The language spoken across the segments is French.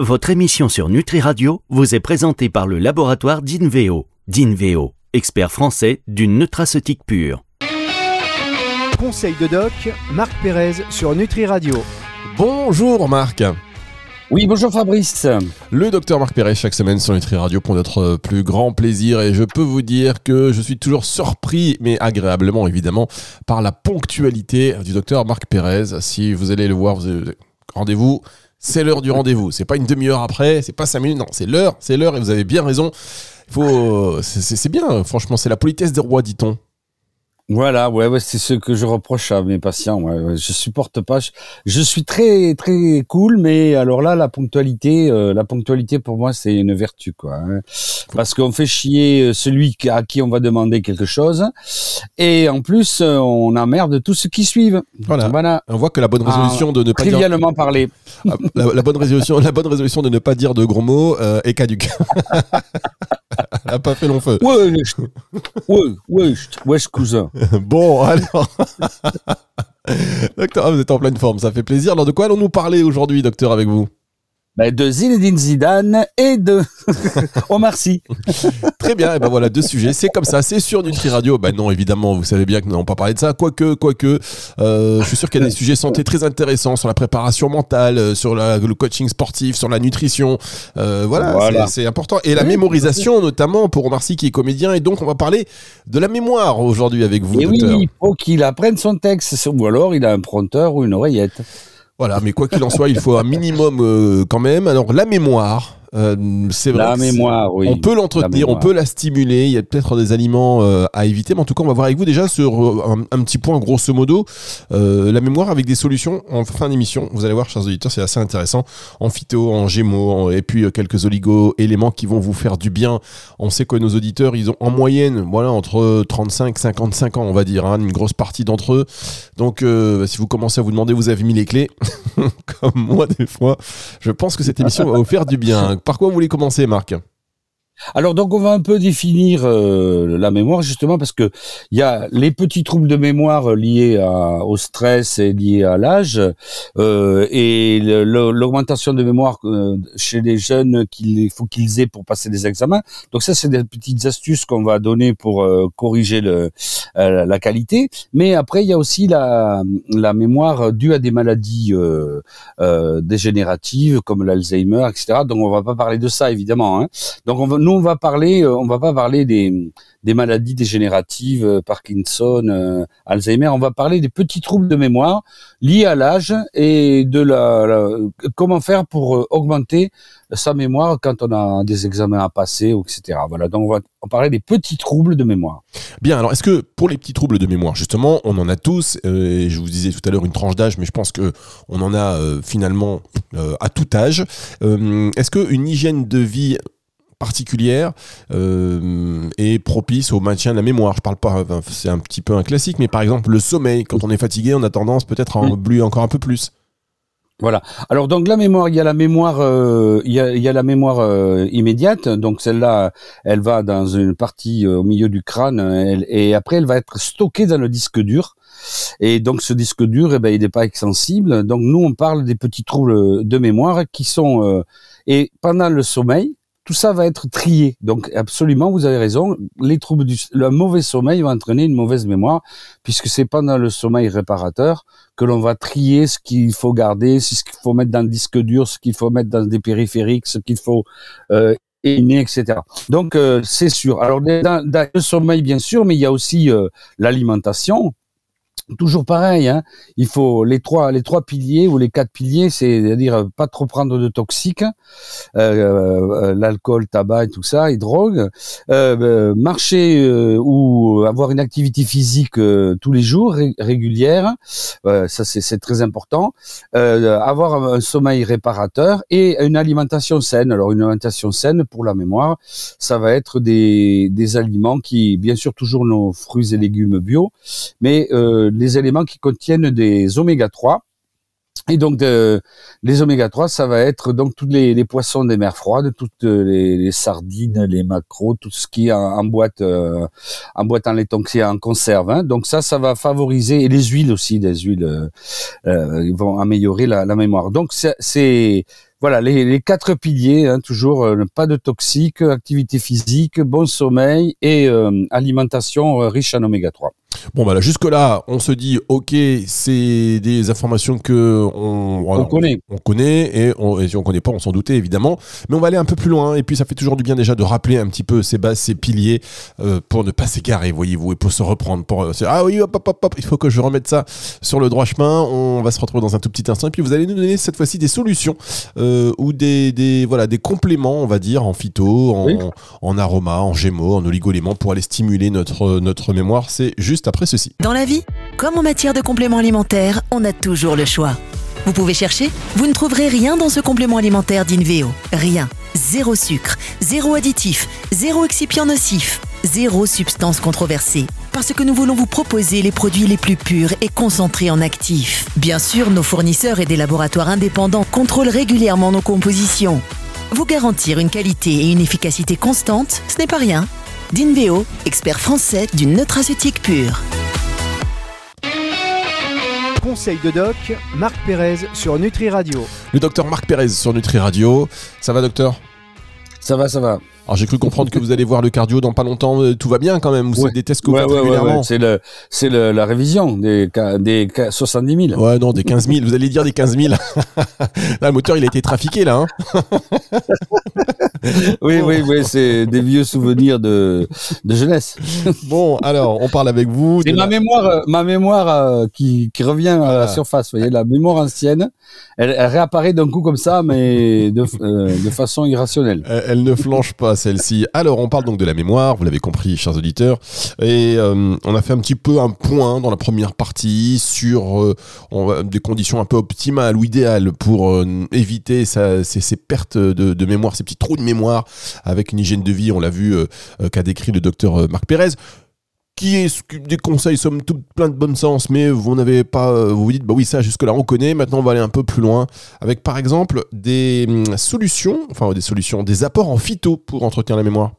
votre émission sur Nutri Radio vous est présentée par le laboratoire d'Inveo. D'Inveo, expert français d'une nutraceutique pure. Conseil de doc, Marc Pérez sur Nutri Radio. Bonjour Marc. Oui, bonjour Fabrice. Le docteur Marc Perret chaque semaine sur Nutri Radio pour notre plus grand plaisir et je peux vous dire que je suis toujours surpris, mais agréablement évidemment, par la ponctualité du docteur Marc Pérez. Si vous allez le voir, rendez-vous, c'est l'heure du rendez-vous. C'est pas une demi-heure après, c'est pas cinq minutes, non, c'est l'heure, c'est l'heure et vous avez bien raison. Faut, c'est bien, franchement, c'est la politesse des rois, dit-on. Voilà, ouais, ouais c'est ce que je reproche à mes patients. Ouais, Je supporte pas. Je, suis très très cool, mais alors là, la ponctualité, euh, la ponctualité pour moi, c'est une vertu, quoi. Hein. Parce qu'on fait chier euh, celui à qui on va demander quelque chose, et en plus, euh, on emmerde tous ceux qui suivent. Voilà. On voit que la bonne résolution de ne pas trivialement parler. Ah, la, bonne résolution, la bonne résolution de ne pas dire de gros mots est caduque. Elle a pas fait long feu. Ouais, ouais, ouais, ouais, cousin. bon, alors. docteur, ah, vous êtes en pleine forme, ça fait plaisir. Alors, de quoi allons-nous parler aujourd'hui, docteur, avec vous? Ben, de Zinedine Zidane et de Omar Sy. Très bien, et ben voilà, deux sujets, c'est comme ça, c'est sur Nutri Radio. Ben non, évidemment, vous savez bien que nous n'allons pas parler de ça, quoique, quoique, euh, je suis sûr qu'il y a des sujets santé très intéressants sur la préparation mentale, euh, sur le coaching sportif, sur la nutrition, euh, voilà, c'est important. Et la mémorisation, notamment pour Omar Sy qui est comédien, et donc on va parler de la mémoire aujourd'hui avec vous, et oui, il faut qu'il apprenne son texte, ou alors il a un prompteur ou une oreillette. Voilà, mais quoi qu'il en soit, il faut un minimum euh, quand même. Alors la mémoire, euh, c'est vrai. La mémoire, oui. On peut l'entretenir, on peut la stimuler. Il y a peut-être des aliments euh, à éviter, mais en tout cas, on va voir avec vous déjà sur euh, un, petit point, grosso modo, la mémoire avec des solutions en fin d'émission. Vous allez voir, chers auditeurs, c'est assez intéressant. En phyto, en gémeaux, et puis quelques oligo-éléments qui vont vous faire du bien. On sait que nos auditeurs, ils ont en moyenne, voilà, entre 35 55 ans, on va dire, hein, une grosse partie d'entre eux. Donc, si vous commencez à vous demander, vous avez mis les clés, comme moi des fois, je pense que cette émission va vous faire du bien par quoi vous voulez commencer, Marc? Alors donc on va un peu définir euh, la mémoire justement parce que il y a les petits troubles de mémoire liés au stress et liés à l'âge euh, et l'augmentation de mémoire euh, chez les jeunes qu'il faut qu'ils aient pour passer des examens. Donc ça c'est des petites astuces qu'on va donner pour corriger le, la qualité. Mais après il y a aussi la, la mémoire due à des maladies dégénératives comme l'Alzheimer, etc. Donc on va pas parler de ça évidemment. Hein. Donc on va on va parler, euh, va pas parler des, maladies dégénératives, euh, Parkinson, euh, Alzheimer. On va parler des petits troubles de mémoire liés à l'âge et de la, comment faire pour augmenter sa mémoire quand on a des examens à passer, etc. Voilà. Donc on va parler des petits troubles de mémoire. Bien. Alors est-ce que pour les petits troubles de mémoire, justement, on en a tous. je vous disais tout à l'heure une tranche d'âge, mais je pense que on en a finalement à tout âge. est-ce que une hygiène de vie particulière euh, et propice au maintien de la mémoire. Je parle pas, c'est un petit peu un classique, mais par exemple le sommeil. Quand on est fatigué, on a tendance peut-être à en oublier encore un peu plus. Voilà. Alors donc la mémoire, il y a la mémoire, euh, il, y a, il, y a, la mémoire euh, immédiate. Donc celle-là, elle va dans une partie au milieu du crâne, et après elle va être stockée dans le disque dur. Et donc ce disque dur, eh ben, il n'est pas extensible. Donc nous, on parle des petits troubles de mémoire qui sont et pendant le sommeil, tout ça va être trié. Donc absolument, vous avez raison. Les troubles du le mauvais sommeil va entraîner une mauvaise mémoire, puisque c'est pendant le sommeil réparateur que l'on va trier ce qu'il faut garder, ce qu'il faut mettre dans le disque dur, ce qu'il faut mettre dans des périphériques, ce qu'il faut euh, etc. Donc euh, c'est sûr. Alors dans, le sommeil bien sûr, mais il y a aussi euh, l'alimentation toujours pareil, hein. il faut les trois, les trois piliers ou les quatre piliers, c'est-à-dire pas trop prendre de toxiques, euh, euh, l'alcool, tabac et tout ça, et drogue, euh, marcher ou avoir une activité physique tous les jours régulière, ça c'est très important, avoir un, sommeil réparateur et une alimentation saine. Alors une alimentation saine pour la mémoire, ça va être des, des aliments qui, bien sûr, toujours nos fruits et légumes bio, mais des éléments qui contiennent des oméga 3. Et donc, les oméga 3, ça va être donc tous les, poissons des mers froides, toutes les, sardines, les macros, tout ce qui est en, boîte, euh, en boîte en laiton, qui est en conserve. Hein. Donc ça, ça va favoriser et les huiles aussi, des huiles euh, euh vont améliorer la mémoire. Donc c'est voilà les, les quatre piliers, hein, toujours euh, pas de toxiques, activité physique, bon sommeil et euh, alimentation euh, riche en oméga 3. Bon, bah là, jusque-là, on se dit, ok, c'est des informations que on, On connaît. on connaît et, on, et si on connaît pas, on s'en doutait évidemment. Mais on va aller un peu plus loin et puis ça fait toujours du bien déjà de rappeler un petit peu ces bases, ces piliers pour ne pas s'égarer, voyez-vous, et pour se reprendre. Pour se- ah oui, hop, hop, hop, hop, il faut que je remette ça sur le droit chemin. On va se retrouver dans un tout petit instant et puis vous allez nous donner cette fois-ci des solutions euh, ou des, des voilà des compléments, on va dire, en phyto, en, Oui. en aroma, en gémeaux, en oligoéléments pour aller stimuler notre notre mémoire. C'est juste après ceci. Dans la vie, comme en matière de compléments alimentaires, on a toujours le choix. Vous pouvez chercher, vous ne trouverez rien dans ce complément alimentaire d'Inveo. Rien. Zéro sucre, zéro additif, zéro excipient nocif, zéro substance controversée. Parce que nous voulons vous proposer les produits les plus purs et concentrés en actifs. Bien sûr, nos fournisseurs et des laboratoires indépendants contrôlent régulièrement nos compositions. Vous garantir une qualité et une efficacité constante, ce n'est pas rien. D'Inveo, expert français du nutraceutique pur. Conseil de doc, Marc Pérez sur Nutri Radio. Le docteur Marc Pérez sur Nutri Radio. Ça va, docteur? Ça va, ça va. Alors, j'ai cru comprendre que vous allez voir le cardio dans pas longtemps. Euh, Tout va bien quand même Ou c'est Ouais. des tests que vous Ouais, faites ouais, régulièrement. C'est le, c'est le, la révision des, des ca- 70 000. Ouais, non, des 15 000. Vous allez dire des 15 000. Là, le moteur, il a été trafiqué, là. Hein Oui, oui, oui, c'est des vieux souvenirs de, de jeunesse. bon, alors, on parle avec vous. C'est de ma la- mémoire, euh, ma mémoire euh, qui, qui revient à la surface. Vous voyez, la mémoire ancienne, elle, elle réapparaît d'un coup comme ça, mais de, euh, de façon irrationnelle. Euh, Elle ne flanche pas celle-ci. Alors, on parle donc de la mémoire, vous l'avez compris, chers auditeurs, et euh, on a fait un petit peu un point dans la première partie sur euh, des conditions un peu optimales ou idéales pour euh, éviter ces, pertes de, de mémoire, ces petits trous de mémoire avec une hygiène de vie, on l'a vu, qu'a décrit le docteur Marc Pérez qui est des conseils somme toute plein de bon sens, mais vous n'avez pas, euh, vous dites bah oui ça jusque là on connaît. Maintenant on va aller un peu plus loin avec par exemple des hum, solutions, enfin des solutions, des apports en phyto pour entretenir la mémoire.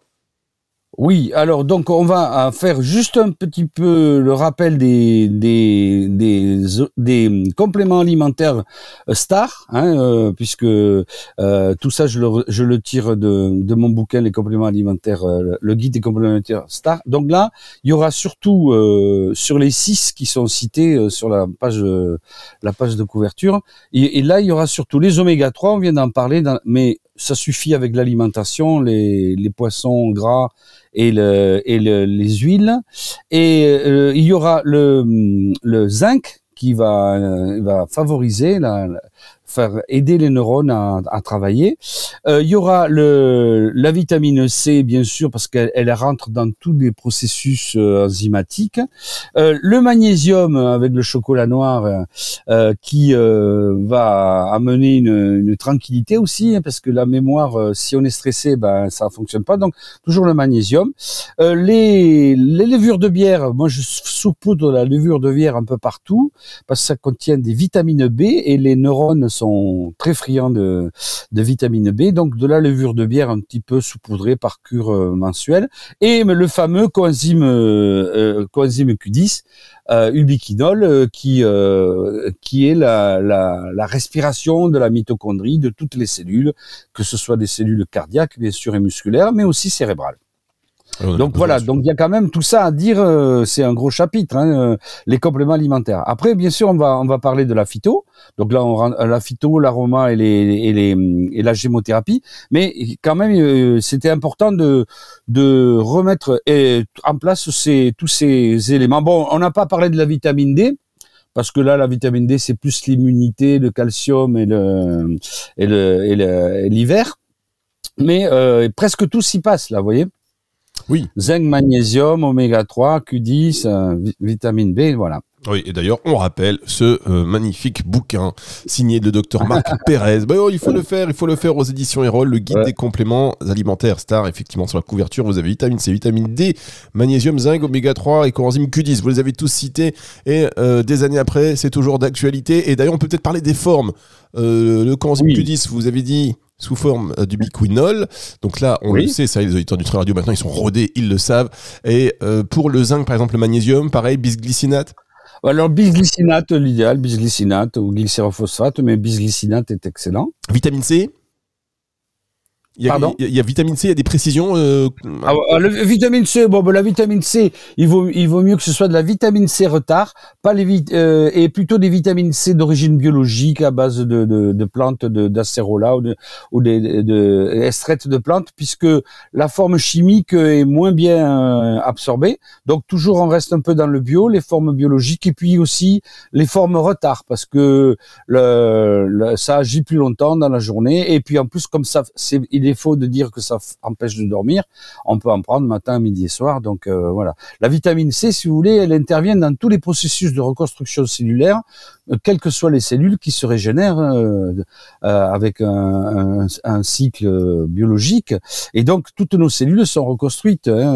Oui, alors donc on va euh, faire juste un petit peu le rappel des des des, des compléments alimentaires euh, stars, hein, euh, puisque euh, tout ça je le je le tire de de mon bouquin les compléments alimentaires, euh, le guide des compléments alimentaires stars. Donc là, il y aura surtout euh, sur les six qui sont cités euh, sur la page euh, la page de couverture, et, et là il y aura surtout les oméga 3, on vient d'en parler, dans- mais ça suffit avec l'alimentation, les les poissons gras et, le, et le- les huiles. Et euh, il y aura le, zinc qui va, euh, favoriser, la- faire aider les neurones à, travailler. Euh, il y aura le, la vitamine C, bien sûr, parce qu'elle elle rentre dans tous les processus euh, enzymatiques. Euh, le magnésium avec le chocolat noir qui va amener une, tranquillité aussi, hein, parce que la mémoire, si on est stressé, ben ça fonctionne pas. Donc toujours le magnésium. Les, les levures de bière, moi je saupoudre la levure de bière un peu partout parce que ça contient des vitamines B et les neurones sont très friands de, vitamine B. Donc de la levure de bière un petit peu saupoudrée par cure euh, mensuelle. Et le fameux coenzyme, euh, euh, coenzyme Q10, euh, ubiquinol, euh, qui, qui est la, la, la respiration de la mitochondrie de toutes les cellules, que ce soit des cellules cardiaques, bien sûr, et musculaires, mais aussi cérébrales. Alors, on a Donc voilà, donc il y a quand même tout ça à dire. euh, c'est un gros chapitre, hein, euh, les compléments alimentaires. Après, bien sûr, on va on va parler de la phyto. Donc là, on rend- la phyto, l'aroma et les et les et la gémothérapie. Mais quand même, euh, c'était important de de remettre euh, en place ces tous ces éléments. Bon, on n'a pas parlé de la vitamine D. Parce que là, la vitamine D, c'est plus l'immunité, le calcium et le et le et le- et l'hiver. Mais euh, presque tout s'y passe là, vous voyez Oui. zinc, magnésium, oméga 3, Q10, euh, vi- vitamine B, voilà. Oui, et d'ailleurs, on rappelle ce euh, magnifique bouquin signé de docteur Marc Pérez. Bah, oh, il faut le faire, il faut le faire aux éditions Erol, le guide Ouais. des compléments alimentaires Star. Effectivement, sur la couverture, vous avez vitamine C, vitamine D, magnésium, zinc, oméga 3 et coenzyme Q10. Vous les avez tous cités et euh, des années après, c'est toujours d'actualité. Et d'ailleurs, on peut peut-être parler des formes. Euh, le coenzyme Oui. Q10, vous avez dit sous forme euh, d'ubiquinol. Donc là, on Oui. le sait, ça, les auditeurs du Très Radio maintenant, ils sont rodés, ils le savent. Et euh, pour le zinc, par exemple, le magnésium, pareil, bisglycinate. Alors bisglycinate, l'idéal, bisglycinate ou glycérophosphate, mais bisglycinate est excellent. Vitamine C il y, a, Pardon il y a vitamine C, il y a des précisions. euh, Ah, ah, le vitamine C, bon, ben, la vitamine C, il vaut, il vaut mieux que ce soit de la vitamine C retard, pas les vit- euh, et plutôt des vitamines C d'origine biologique à base de, de, de plantes de d'acérola ou de, ou de, de extraites de plantes, puisque la forme chimique est moins bien euh, absorbée. Donc toujours on reste un peu dans le bio, les formes biologiques et puis aussi les formes retard, parce que le, le- ça agit plus longtemps dans la journée. Et puis en plus comme ça, c'est il est faux de dire que ça empêche de dormir on peut en prendre matin, midi et soir. Donc euh, voilà. La vitamine C, si vous voulez, elle intervient dans tous les processus de reconstruction cellulaire, euh, quelles que soient les cellules qui se régénèrent euh, avec un, cycle biologique. Et donc toutes nos cellules sont reconstruites. hein.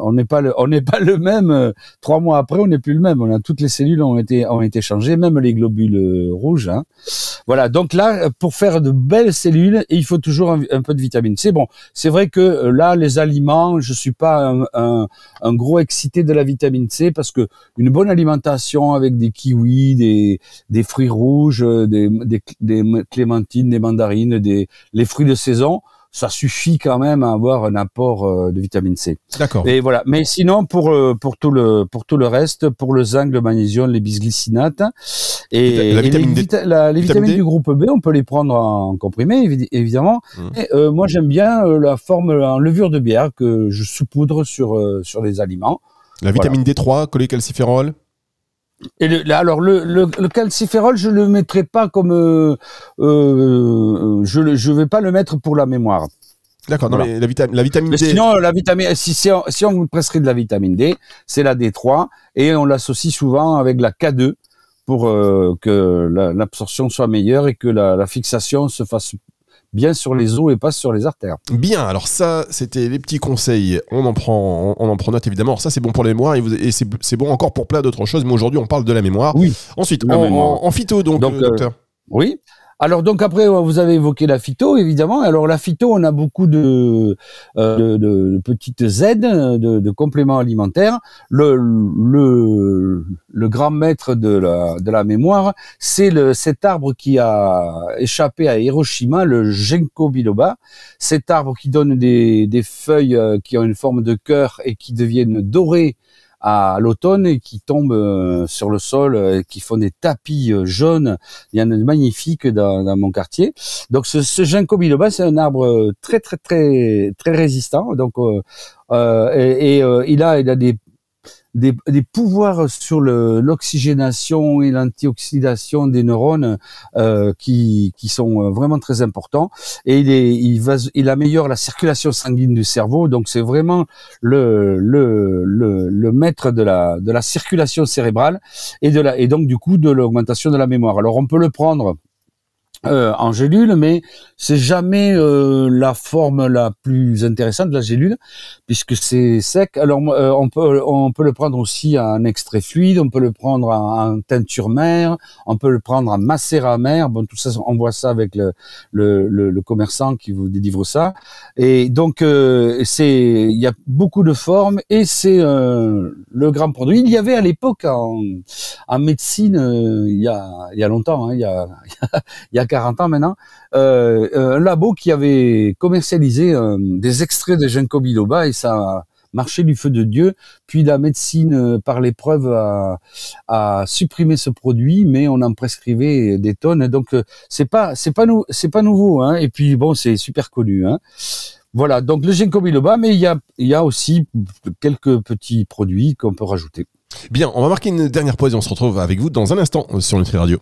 On n'est pas le, on n'est pas le même. Trois mois après, on n'est plus le même. Toutes les cellules ont été ont été changées, même les globules rouges. hein. Voilà. Donc là, pour faire de belles cellules, il faut toujours un, un peu vitamine C. Bon, c'est vrai que euh, là, les aliments, je suis pas un, gros excité de la vitamine C parce que une bonne alimentation avec des kiwis, des, fruits rouges, euh, des clémentines, des mandarines, des les fruits de saison, ça suffit quand même à avoir un apport euh, de vitamine C. D'accord. Et voilà. Mais sinon, pour euh, pour tout le pour tout le reste, pour le zinc, le magnésium, les bisglycinates et, La les, vita- la- les vitamine vitamines du groupe B, on peut les prendre en comprimé évi- évidemment. Et, euh, moi, j'aime bien euh, la forme en levure de bière que je saupoudre sur euh, sur les aliments. La vitamine D3, cholécalciférol. Et le, alors le, le, le calciférol, je le mettrai pas comme euh, euh, je je vais pas le mettre pour la mémoire. D'accord. Non, mais la, vita- la vitamine Mais D. sinon, la vitamine, si, si, on, si on vous prescrit de la vitamine D, c'est la D3 et on l'associe souvent avec la K2 pour euh, que la- l'absorption soit meilleure et que la, la fixation se fasse bien sur les os et pas sur les artères. Bien, alors ça, c'était les petits conseils. On en prend, on, on en prend note évidemment. Alors ça, c'est bon pour la mémoire et, c'est bon encore pour plein d'autres choses. Mais aujourd'hui, on parle de la mémoire. Oui. Ensuite, La en, mémoire. en- en phyto, donc, Donc, euh, euh, docteur. Oui. Alors donc après vous avez évoqué la phyto évidemment. Alors la phyto on a beaucoup de euh, de, de petites aides de, de compléments alimentaires. Le le le grand maître de la de la mémoire c'est le cet arbre qui a échappé à Hiroshima le ginkgo biloba. Cet arbre qui donne des des feuilles euh, qui ont une forme de cœur et qui deviennent dorées à l'automne et qui tombent euh, sur le sol, euh, qui font des tapis euh, jaunes il y en a de magnifiques dans, dans mon quartier. Donc ce, ce ginkgo biloba, c'est un arbre très très très très résistant. Donc euh, et, et, euh, il a il a des des, des pouvoirs sur l'oxygénation et l'antioxydation des neurones euh, qui, qui sont euh, vraiment très importants et il, est, il, va, il améliore la circulation sanguine du cerveau donc c'est vraiment le, le, le, le maître de la, de la circulation cérébrale et, de la, et donc du coup de l'augmentation de la mémoire. Alors on peut le prendre euh, en gélule, mais c'est jamais euh, la forme la plus intéressante de la gélule puisque c'est sec. Alors euh, on peut on peut le prendre aussi en extrait fluide, on peut le prendre en, teinture mère, on peut le prendre en macérat mère. Bon, tout ça, on voit ça avec le le, le, commerçant qui vous délivre ça. Et donc c'est il y a beaucoup de formes et c'est le grand produit. Il y avait à l'époque en, en médecine il y a il y a longtemps, hein, y a il y a 40 ans maintenant, euh, un labo qui avait commercialisé euh, des extraits de ginkgo biloba et ça marché du feu de Dieu. Puis la médecine, euh, par l'épreuve, a, a supprimé ce produit, mais on en prescrivait des tonnes. Donc euh, c'est pas c'est pas c'est pas nouveau. Hein. Et puis bon, c'est super connu. Hein. Voilà, donc le ginkgo biloba, mais il y a il y a aussi quelques petits produits qu'on peut rajouter. Bien, on va marquer une dernière pause et on se retrouve avec vous dans un instant sur Nutri Radio.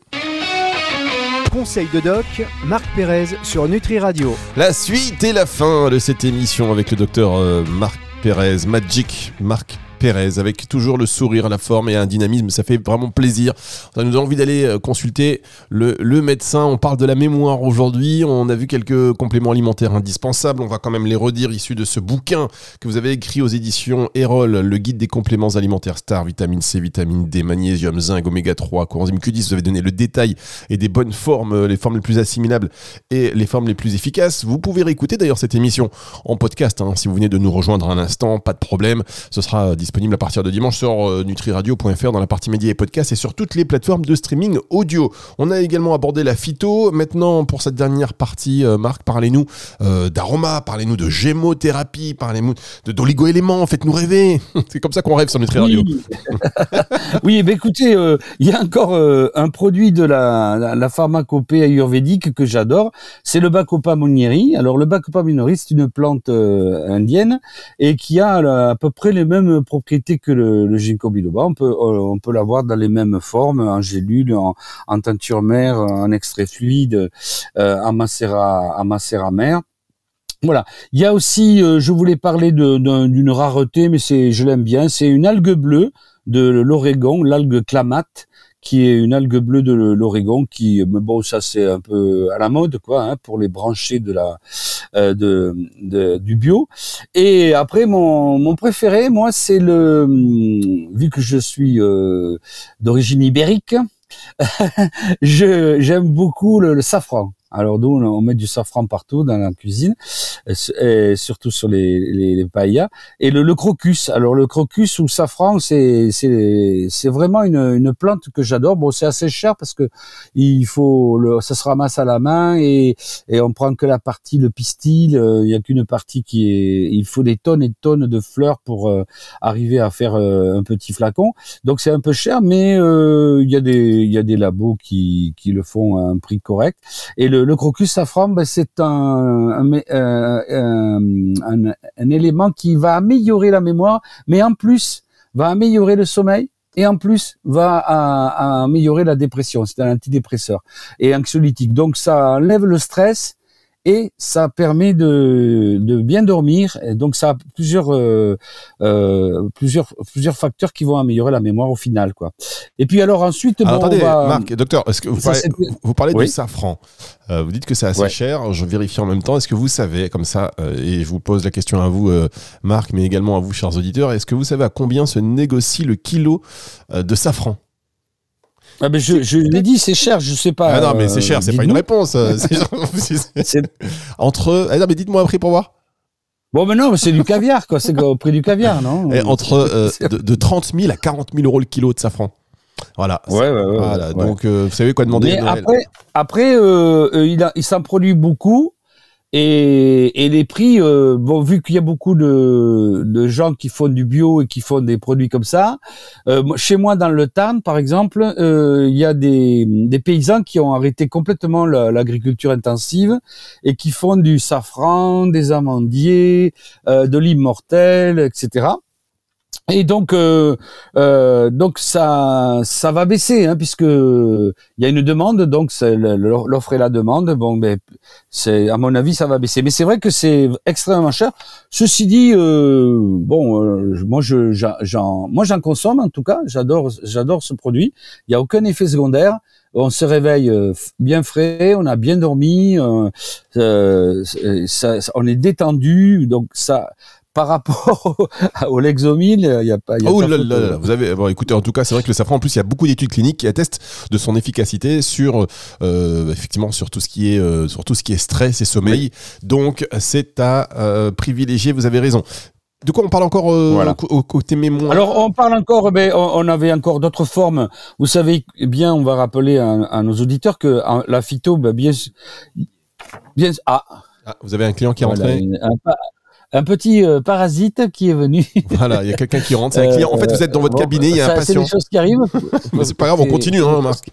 Conseil de doc, Marc Pérez sur Nutri Radio. La suite et la fin de cette émission avec le docteur euh, Marc Pérez, Magic Marc Pérez, avec toujours le sourire, la forme et un dynamisme, ça fait vraiment plaisir. Ça nous a envie d'aller euh, consulter le, médecin. On parle de la mémoire aujourd'hui, on a vu quelques compléments alimentaires indispensables, on va quand même les redire issus de ce bouquin que vous avez écrit aux éditions Erol, le guide des compléments alimentaires Star, vitamine C, vitamine D, magnésium, zinc, oméga 3, coenzyme Q10, vous avez donné le détail et des bonnes formes, euh, les formes les plus assimilables et les formes les plus efficaces. Vous pouvez réécouter d'ailleurs cette émission en podcast. hein. Si vous venez de nous rejoindre un instant, pas de problème. Ce sera disponible disponible à partir de dimanche sur euh, nutriradio.fr dans la partie médias et podcasts et sur toutes les plateformes de streaming audio. On a également abordé la phyto. Maintenant, pour cette dernière partie, euh, Marc, parlez-nous euh, d'aroma, parlez-nous de gémothérapie, parlez-nous d'oligo-éléments, faites-nous rêver. C'est comme ça qu'on rêve sur Nutri Radio. Oui, oui écoutez, il y a encore un produit de la, la, la pharmacopée ayurvédique que j'adore, c'est le Bacopa monieri. Alors le Bacopa monieri, c'est une plante indienne et qui a à peu près les mêmes propriétés que le, ginkgo biloba. On peut euh, on peut l'avoir dans les mêmes formes, en gélule, en, teinture mère, en extrait fluide, euh, en macérat en macérat mère. Voilà. Il y a aussi, euh, je voulais parler d'une rareté, mais c'est, je l'aime bien. C'est une algue bleue de l'Oregon, l'algue clamate, qui est une algue bleue de l'Oregon, qui, bon, ça c'est un peu à la mode, quoi, hein, pour les brancher de la, euh, de, du bio. Et après, mon, mon préféré, moi, c'est le, hum, vu que je suis euh, d'origine ibérique, je j'aime beaucoup le safran. Alors nous, on met du safran partout dans la cuisine, et surtout sur les, les, les paellas. Et le, le crocus. Alors le crocus ou safran, c'est c'est c'est vraiment une, une plante que j'adore. Bon, c'est assez cher parce que il faut le, ça se ramasse à la main et et on prend que la partie le pistil. euh, Il y a qu'une partie qui est. Il faut des tonnes et tonnes de fleurs pour euh, arriver à faire euh, un petit flacon. Donc c'est un peu cher, mais euh, il y a des il y a des labos qui qui le font à un prix correct. Et le crocus safran, ben, c'est mé- euh, un, élément qui va améliorer la mémoire, mais en plus va améliorer le sommeil. Et en plus, va améliorer la dépression. C'est un antidépresseur et anxiolytique. Donc, ça enlève le stress et ça permet de, de bien dormir. Et donc, ça a plusieurs, euh, euh, plusieurs, plusieurs facteurs qui vont améliorer la mémoire au final, quoi. Et puis, alors ensuite, Alors, bon, attendez, va- Marc, docteur, est-ce que vous Ça, parlez, vous- parlez Oui. du safran Euh, Vous dites que c'est assez Ouais. cher. Je vérifie en même temps. Est-ce que vous savez, comme ça, euh, et je vous pose la question à vous, euh, Marc, mais également à vous, chers auditeurs, est-ce que vous savez à combien se négocie le kilo de safran? Ah ben je, je l'ai dit, c'est cher, je sais pas. Ah non, mais c'est cher, c'est pas une réponse. euh, entre. Ah non, mais dites-moi un prix pour voir. Bon, mais non, mais c'est du caviar, quoi. C'est au prix du caviar, non Et entre euh, de, de 30 000 à 40 000 euros le kilo de safran. Voilà. Ouais, ouais, ouais. Voilà, ouais. donc euh, vous savez quoi demander Mais après, après euh, il, il s'en produit beaucoup. Et, et les prix, euh, bon, vu qu'il y a beaucoup de, de gens qui font du bio et qui font des produits comme ça, euh, chez moi dans le Tarn, par exemple, euh, il y a des, des paysans qui ont arrêté complètement la- l'agriculture intensive et qui font du safran, des amandiers, euh, de l'immortel, etc. Et donc, euh, euh, donc ça, ça va baisser, hein, puisque il y a une demande, donc l'offre et la demande. Bon, ben, c'est à mon avis, ça va baisser. Mais c'est vrai que c'est extrêmement cher. Ceci dit, euh, bon, euh, moi je, j'en- moi j'en consomme en tout cas. J'adore, j'adore ce produit. Il y a aucun effet secondaire. On se réveille euh, bien frais, on a bien dormi, euh, euh, ça- on est détendu, donc ça. Par rapport au, Lexomil, il y a pas. Y a Oh pas là là là, vous avez bon écoutez en tout cas c'est vrai que le safran en plus il y a beaucoup d'études cliniques qui attestent de son efficacité sur euh, effectivement sur tout ce qui est euh, sur tout ce qui est stress et sommeil. Donc c'est à euh, privilégier vous avez raison. De quoi on parle encore euh, Voilà. au, au côté mémoire? Alors on parle encore, ben, on, on avait encore d'autres formes. Vous savez bien, on va rappeler à, à nos auditeurs que la phyto, bien, bien, ah, Ah, vous avez un client qui est rentré? un, un petit euh, parasite qui est venu. voilà il y a quelqu'un qui rentre c'est un client en fait vous êtes dans votre Euh, Bon, cabinet il y a un ça, C'est patient des choses qui arrivent. Mais c'est pas grave on continue hein Marc.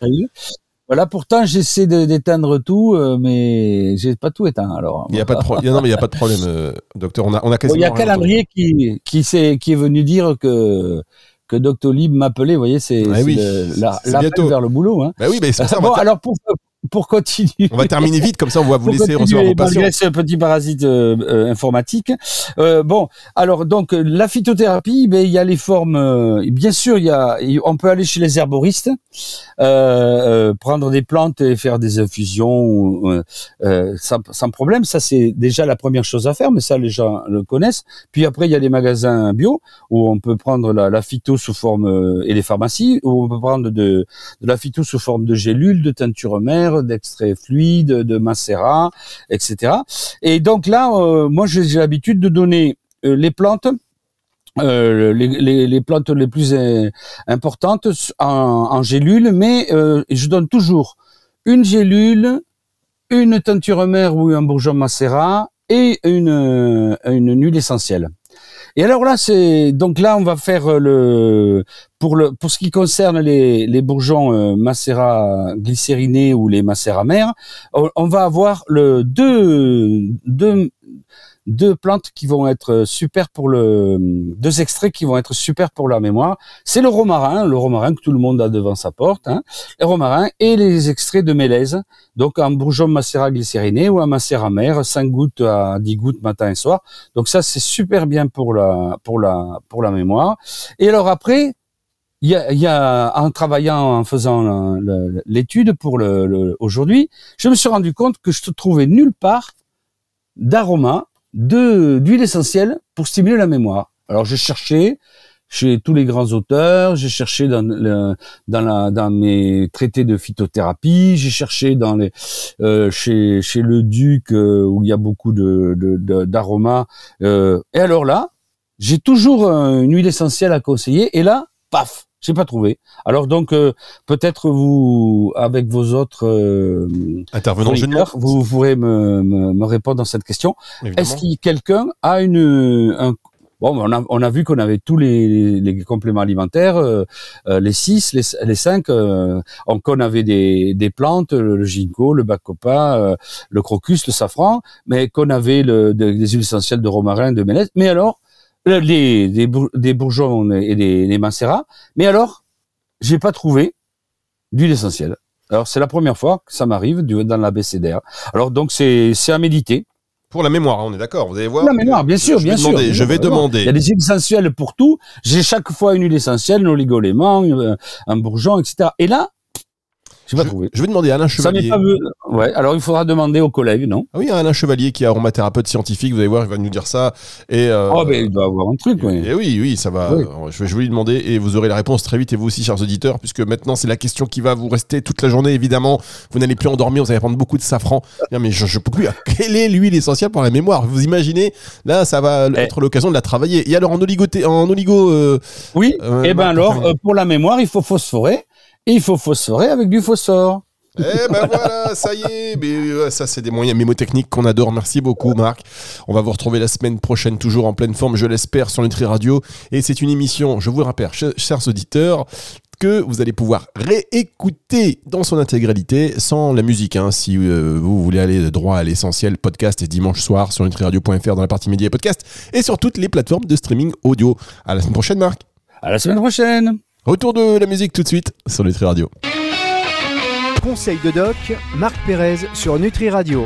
Voilà, pourtant j'essaie d'éteindre tout, euh, mais j'ai pas tout éteint. Alors, il y a pas de pro- non mais il y a pas de problème euh, docteur on a on a quasiment il y a. Calendrier qui qui, s'est- qui est venu dire que que Doctolib m'appelait. Vous voyez, c'est Ah oui, le- la- vers le boulot. Hein. bah oui mais c'est ça bon, alors pour pour continuer. on va terminer vite comme ça on va vous laisser recevoir vos patients malgré ce petit parasite euh, euh, informatique. Euh, bon, alors donc la phytothérapie, ben il y a les formes. euh, bien sûr, il y a, on peut aller chez les herboristes, euh, euh, prendre des plantes et faire des infusions sans, sans problème. Ça c'est déjà la première chose à faire, mais ça les gens le connaissent. Puis après, il y a les magasins bio où on peut prendre la, la phyto sous forme euh, et les pharmacies où on peut prendre de, de la phyto sous forme de gélules, de teinture mère, d'extrait fluide, de macérat, etc. Et donc là, euh, moi j'ai l'habitude de donner euh, les plantes euh, les, plantes les plus importantes en, en gélule, mais je donne toujours une gélule, une teinture mère ou un bourgeon macérat et une huile essentielle. Et alors là, c'est donc là, on va faire le pour le pour ce qui concerne les, les bourgeons euh, glycérinés ou les macérats mères, on, on, va avoir le deux deux deux plantes qui vont être super pour le, deux extraits qui vont être super pour la mémoire. C'est le romarin, le romarin que tout le monde a devant sa porte, hein, le romarin et les extraits de mélèze. Donc un bourgeon macérat glycériné ou un macérat mère, 5 gouttes à 10 gouttes matin et soir. Donc ça c'est super bien pour la, pour la, pour la mémoire. Et alors après, il y a, y a, en travaillant, en faisant l'étude pour le, le aujourd'hui, je me suis rendu compte que je ne trouvais nulle part d'aroma d'huile essentielle pour stimuler la mémoire. Alors j'ai cherché chez tous les grands auteurs, j'ai cherché dans, dans, mes traités de phytothérapie, j'ai cherché dans les, euh, chez, chez le duc euh, où il y a beaucoup de, d'aromas. Euh, et alors là, j'ai toujours une huile essentielle à conseiller. Et là, paf, j'ai pas trouvé. Alors donc euh, peut-être vous, avec vos autres euh, intervenants, vous pourrez me, me, me, répondre dans cette question. Est-ce que quelqu'un a une un, Bon, on a, on a vu qu'on avait tous les, les compléments alimentaires, euh, euh les six, les, les cinq. Euh, on avait des, des plantes, le ginkgo, le bacopa, euh, le crocus, le safran, mais qu'on avait le, des huiles essentielles de romarin, de mélèze. Mais alors, les, des, des bourgeons et des, des macérats. Mais alors, j'ai pas trouvé d'huile essentielle. Alors c'est la première fois que ça m'arrive dans la BCDR. Alors donc c'est c'est à méditer. Pour la mémoire, hein, on est d'accord. Vous allez voir. Pour la mémoire, bien sûr, bien sûr. je vais demander. Il y a des huiles essentielles pour tout. J'ai chaque fois une huile essentielle, un oligolément, un bourgeon, etc. Et là, je, je, vais demander à Alain Chevalier. Ça pas vu. Ouais, alors il faudra demander aux collègues, non ah Oui, Alain Chevalier qui est aromathérapeute scientifique, vous allez voir, il va nous dire ça. Et, euh, oh, ben il doit avoir un truc, oui. Et oui, oui, ça va. Je, vais, je vais lui demander et vous aurez la réponse très vite, et vous aussi, chers auditeurs, puisque maintenant c'est la question qui va vous rester toute la journée, évidemment. Vous n'allez plus endormir, vous allez prendre beaucoup de safran. Mais je, ne peux plus. Quelle est l'huile essentielle pour la mémoire? Vous imaginez Là, ça va eh. être l'occasion de la travailler. Et alors, en oligo. En oligo euh, oui, euh, et eh ben alors, euh, pour la mémoire, il faut phosphorer. Il faut phosphorer avec du phosphore. Eh ben voilà, ça y est. Mais euh, ça, c'est des moyens mémotechniques qu'on adore. Merci beaucoup, Marc. On va vous retrouver la semaine prochaine, toujours en pleine forme, je l'espère, sur Nutri Radio. Et c'est une émission, je vous le rappelle, chers auditeurs, que vous allez pouvoir réécouter dans son intégralité sans la musique. Hein, si euh, vous voulez aller droit à l'essentiel, podcast et dimanche soir sur nutriradio.fr dans la partie médias et podcast et sur toutes les plateformes de streaming audio. À la semaine prochaine, Marc. À la semaine prochaine. Retour de la musique tout de suite sur Nutri Radio. Conseil de doc, Marc Pérez sur Nutri Radio.